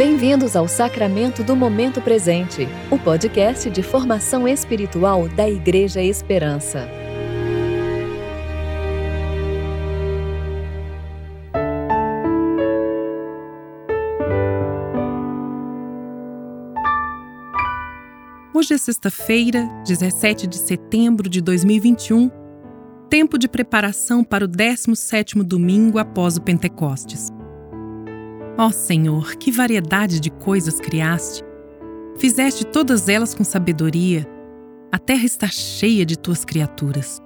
Bem-vindos ao Sacramento do Momento Presente, o podcast de formação espiritual da Igreja Esperança. Hoje é sexta-feira, 17 de setembro de 2021, tempo de preparação para o 17º domingo após o Pentecostes. Ó oh, Senhor, que variedade de coisas criaste! Fizeste todas elas com sabedoria. A terra está cheia de tuas criaturas.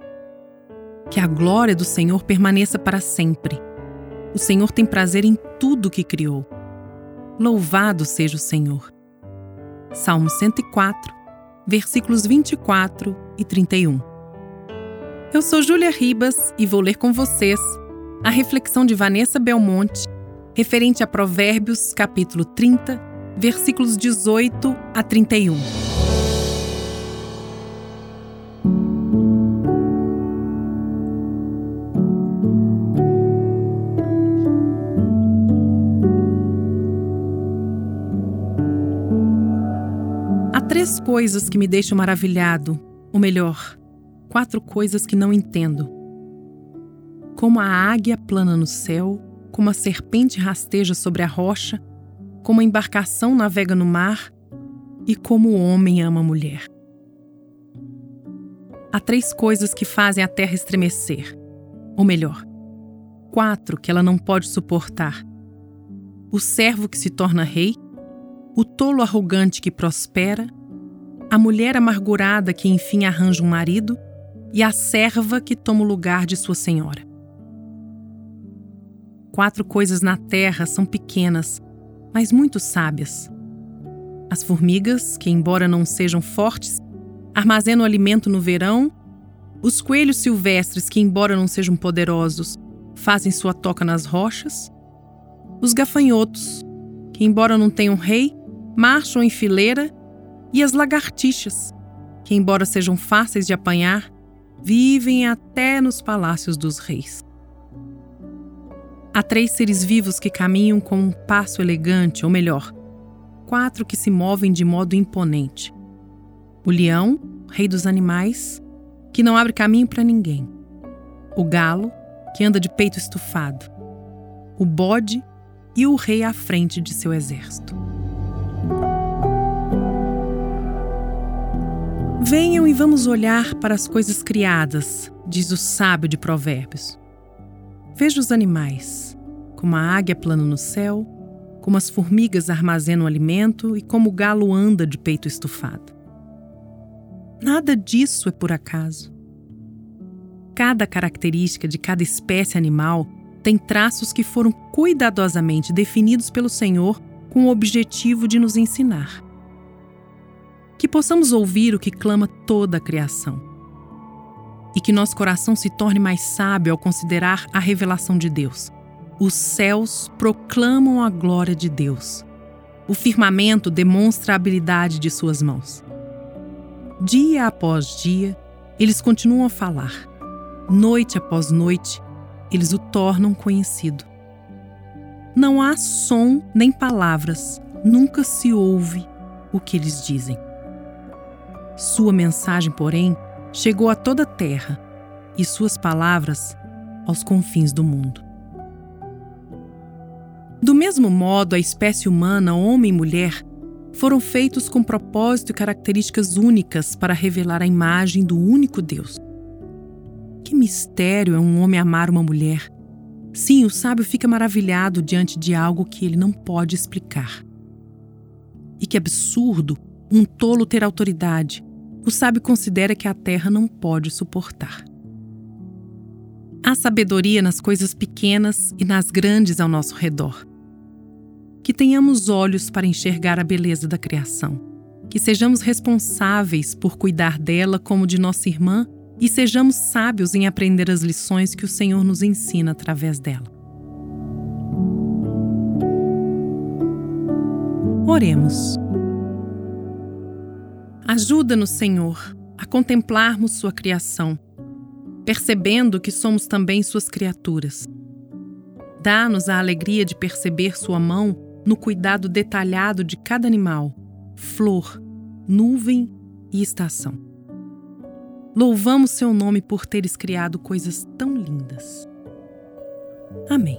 Que a glória do Senhor permaneça para sempre. O Senhor tem prazer em tudo que criou. Louvado seja o Senhor. Salmo 104, versículos 24 e 31. Eu sou Júlia Ribas e vou ler com vocês a reflexão de Vanessa Belmonte referente a Provérbios, capítulo 30, versículos 18 a 31. Há três coisas que me deixam maravilhado, ou melhor, quatro coisas que não entendo. Como a águia plana no céu, como a serpente rasteja sobre a rocha, como a embarcação navega no mar e como o homem ama a mulher. Há três coisas que fazem a terra estremecer, ou melhor, quatro que ela não pode suportar: o servo que se torna rei, o tolo arrogante que prospera, a mulher amargurada que enfim arranja um marido e a serva que toma o lugar de sua senhora quatro coisas na terra são pequenas, mas muito sábias. As formigas, que, embora não sejam fortes, armazenam alimento no verão. Os coelhos silvestres, que, embora não sejam poderosos, fazem sua toca nas rochas. Os gafanhotos, que, embora não tenham rei, marcham em fileira. E as lagartixas, que, embora sejam fáceis de apanhar, vivem até nos palácios dos reis. Há três seres vivos que caminham com um passo elegante, ou melhor, quatro que se movem de modo imponente: o leão, rei dos animais, que não abre caminho para ninguém, o galo, que anda de peito estufado, o bode e o rei à frente de seu exército. Venham e vamos olhar para as coisas criadas, diz o sábio de Provérbios. Veja os animais, como a águia plana no céu, como as formigas armazenam alimento e como o galo anda de peito estufado. Nada disso é por acaso. Cada característica de cada espécie animal tem traços que foram cuidadosamente definidos pelo Senhor com o objetivo de nos ensinar. Que possamos ouvir o que clama toda a criação e que nosso coração se torne mais sábio ao considerar a revelação de Deus. Os céus proclamam a glória de Deus. O firmamento demonstra a habilidade de suas mãos. Dia após dia, eles continuam a falar. Noite após noite, eles o tornam conhecido. Não há som nem palavras, nunca se ouve o que eles dizem. Sua mensagem, porém, chegou a toda a terra e suas palavras aos confins do mundo. Do mesmo modo, a espécie humana, homem e mulher, foram feitos com propósito e características únicas para revelar a imagem do único Deus. Que mistério é um homem amar uma mulher! Sim, o sábio fica maravilhado diante de algo que ele não pode explicar. E que absurdo um tolo ter autoridade, o sábio considera que a terra não pode suportar. Há sabedoria nas coisas pequenas e nas grandes ao nosso redor. Que tenhamos olhos para enxergar a beleza da criação. Que sejamos responsáveis por cuidar dela como de nossa irmã e sejamos sábios em aprender as lições que o Senhor nos ensina através dela. Oremos. Ajuda-nos, Senhor, a contemplarmos Sua criação, percebendo que somos também Suas criaturas. Dá-nos a alegria de perceber Sua mão no cuidado detalhado de cada animal, flor, nuvem e estação. Louvamos seu nome por teres criado coisas tão lindas. Amém.